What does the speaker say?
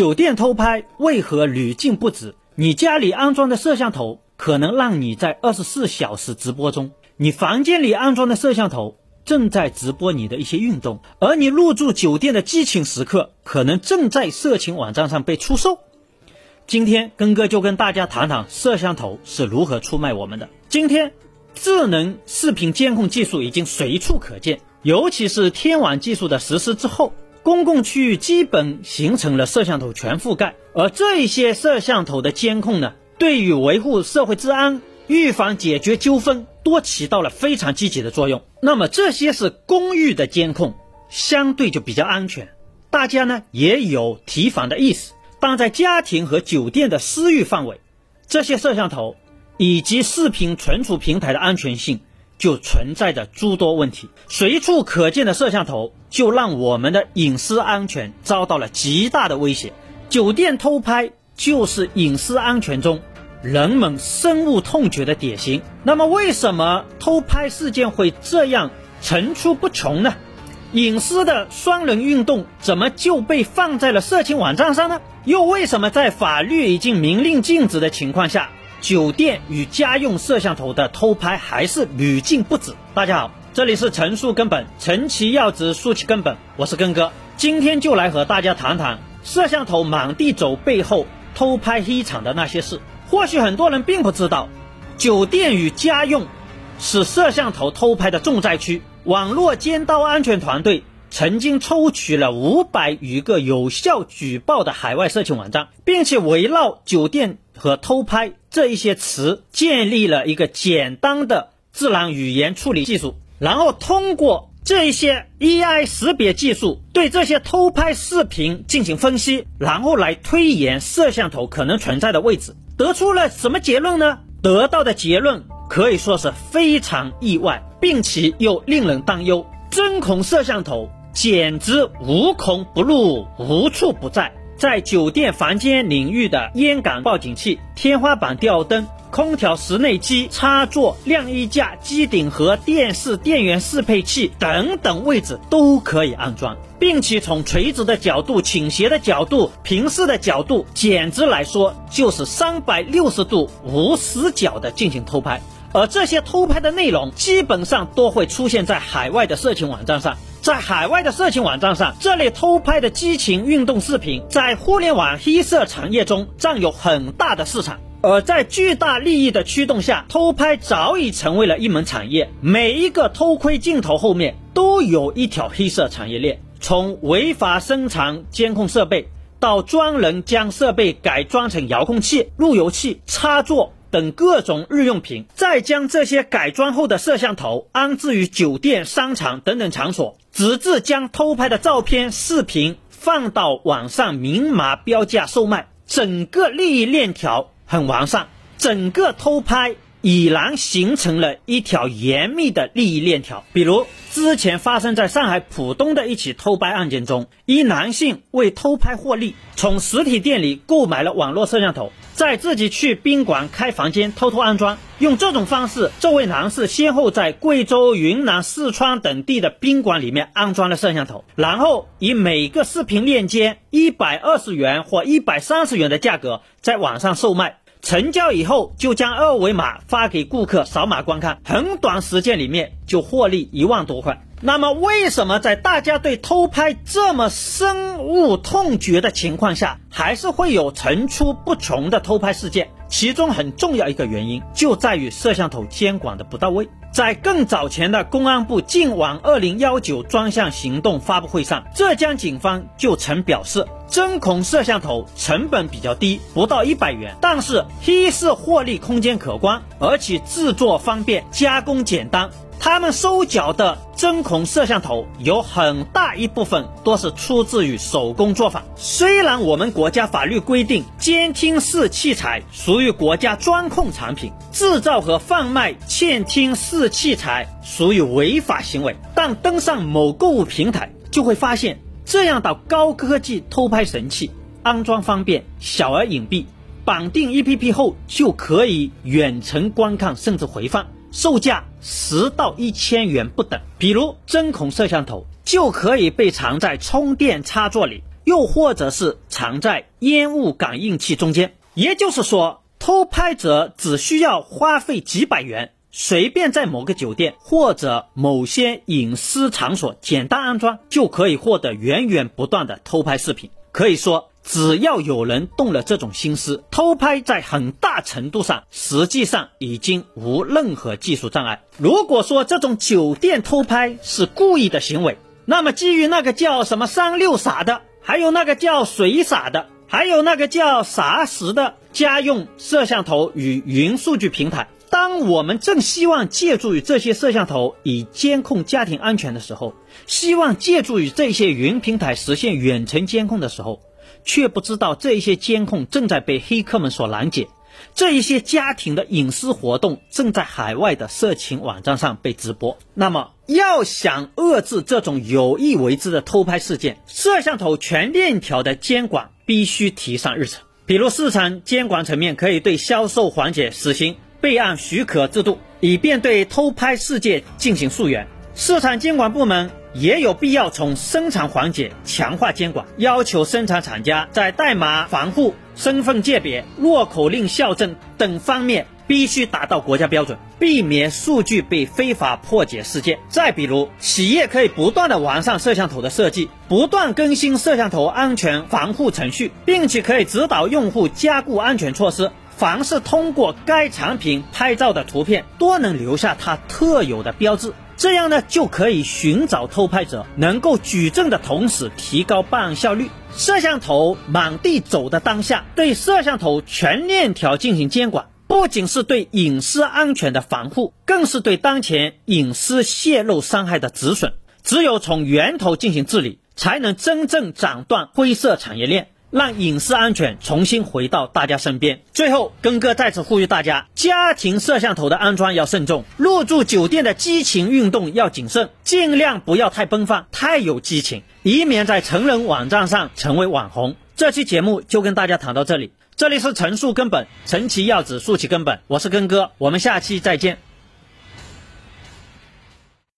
酒店偷拍为何屡禁不止？你家里安装的摄像头可能让你在二十四小时直播中，你房间里安装的摄像头正在直播你的一些运动，而你入住酒店的激情时刻可能正在色情网站上被出售。今天根哥就跟大家谈谈摄像头是如何出卖我们的。今天，智能视频监控技术已经随处可见，尤其是天网技术的实施之后，公共区域基本形成了摄像头全覆盖。而这一些摄像头的监控呢，对于维护社会治安、预防解决纠纷，都起到了非常积极的作用。那么这些是公寓的监控，相对就比较安全，大家呢也有提防的意思。但在家庭和酒店的私域范围，这些摄像头以及视频存储平台的安全性就存在着诸多问题。随处可见的摄像头，就让我们的隐私安全遭到了极大的威胁。酒店偷拍就是隐私安全中人们深恶痛绝的典型。那么，为什么偷拍事件会这样层出不穷呢？隐私的双人运动怎么就被放在了色情网站上呢？又为什么在法律已经明令禁止的情况下，酒店与家用摄像头的偷拍还是屡禁不止？大家好，这里是陈述根本，陈其要旨，说其根本，我是根哥，今天就来和大家谈谈摄像头满地走背后偷拍黑场的那些事。或许很多人并不知道，酒店与家用是摄像头偷拍的重灾区。网络尖刀安全团队曾经抽取了五百余个有效举报的海外色情网站，并且围绕酒店和偷拍这一些词建立了一个简单的自然语言处理技术，然后通过这一些 AI 识别技术对这些偷拍视频进行分析，然后来推演摄像头可能存在的位置，得出了什么结论呢？得到的结论可以说是非常意外。并且又令人担忧，针孔摄像头简直无孔不入、无处不在。在酒店房间领域的烟感报警器、天花板吊灯、空调室内机插座、晾衣架、机顶盒、电视电源适配器等等位置都可以安装，并且从垂直的角度、倾斜的角度、平视的角度，简直来说就是三百六十度无死角的进行偷拍。而这些偷拍的内容基本上都会出现在海外的色情网站上，在海外的色情网站上，这类偷拍的激情运动视频在互联网黑色产业中占有很大的市场。而在巨大利益的驱动下，偷拍早已成为了一门产业。每一个偷窥镜头后面都有一条黑色产业链，从违法生产监控设备，到专人将设备改装成遥控器、路由器、插座。等各种日用品，再将这些改装后的摄像头安置于酒店、商场等等场所，直至将偷拍的照片、视频放到网上明码标价售卖，整个利益链条很完善，整个偷拍已然形成了一条严密的利益链条。比如之前发生在上海浦东的一起偷拍案件中，一男性为偷拍获利，从实体店里购买了网络摄像头。再自己去宾馆开房间偷偷安装，用这种方式，这位男士先后在贵州、云南、四川等地的宾馆里面安装了摄像头，然后以每个视频链接一百二十元或一百三十元的价格在网上售卖。成交以后，就将二维码发给顾客扫码观看，很短时间里面就获利一万多块。那么，为什么在大家对偷拍这么深恶痛绝的情况下，还是会有层出不穷的偷拍事件？其中很重要一个原因就在于摄像头监管的不到位。在更早前的公安部净网二零幺九专项行动发布会上，浙江警方就曾表示，针孔摄像头成本比较低，不到一百元，但是黑市获利空间可观，而且制作方便，加工简单。他们收缴的针孔摄像头有很大一部分都是出自于手工作坊。虽然我们国家法律规定监听式器材属于国家专控产品，制造和贩卖窃听式器材属于违法行为，但登上某购物平台就会发现，这样的高科技偷拍神器安装方便、小而隐蔽，绑定 APP 后就可以远程观看甚至回放。售价十到一千元不等，比如针孔摄像头就可以被藏在充电插座里，又或者是藏在烟雾感应器中间。也就是说，偷拍者只需要花费几百元，随便在某个酒店或者某些隐私场所简单安装，就可以获得源源不断的偷拍视频。可以说，只要有人动了这种心思，偷拍在很大程度上实际上已经无任何技术障碍。如果说这种酒店偷拍是故意的行为，那么基于那个叫什么三六傻的，还有那个叫水傻的，还有那个叫啥时的家用摄像头与云数据平台，当我们正希望借助于这些摄像头以监控家庭安全的时候，希望借助于这些云平台实现远程监控的时候，却不知道这些监控正在被黑客们所拦截，这一些家庭的隐私活动正在海外的色情网站上被直播。那么，要想遏制这种有意为之的偷拍事件，摄像头全链条的监管必须提上日程。比如，市场监管层面可以对销售环节实行备案许可制度，以便对偷拍事件进行溯源。市场监管部门。也有必要从生产环节强化监管，要求生产厂家在代码防护、身份鉴别、落口令校正等方面必须达到国家标准，避免数据被非法破解事件。再比如，企业可以不断的完善摄像头的设计，不断更新摄像头安全防护程序，并且可以指导用户加固安全措施。凡是通过该产品拍照的图片，都能留下它特有的标志。这样呢，就可以寻找偷拍者，能够举证的同时提高办案效率。摄像头满地走的当下，对摄像头全链条进行监管，不仅是对隐私安全的防护，更是对当前隐私泄露伤害的止损。只有从源头进行治理，才能真正斩断灰色产业链。让隐私安全重新回到大家身边。最后，根哥再次呼吁大家：家庭摄像头的安装要慎重，入住酒店的激情运动要谨慎，尽量不要太奔放、太有激情，以免在成人网站上成为网红。这期节目就跟大家谈到这里，这里是陈述根本，陈其要旨，述其根本，我是根哥，我们下期再见。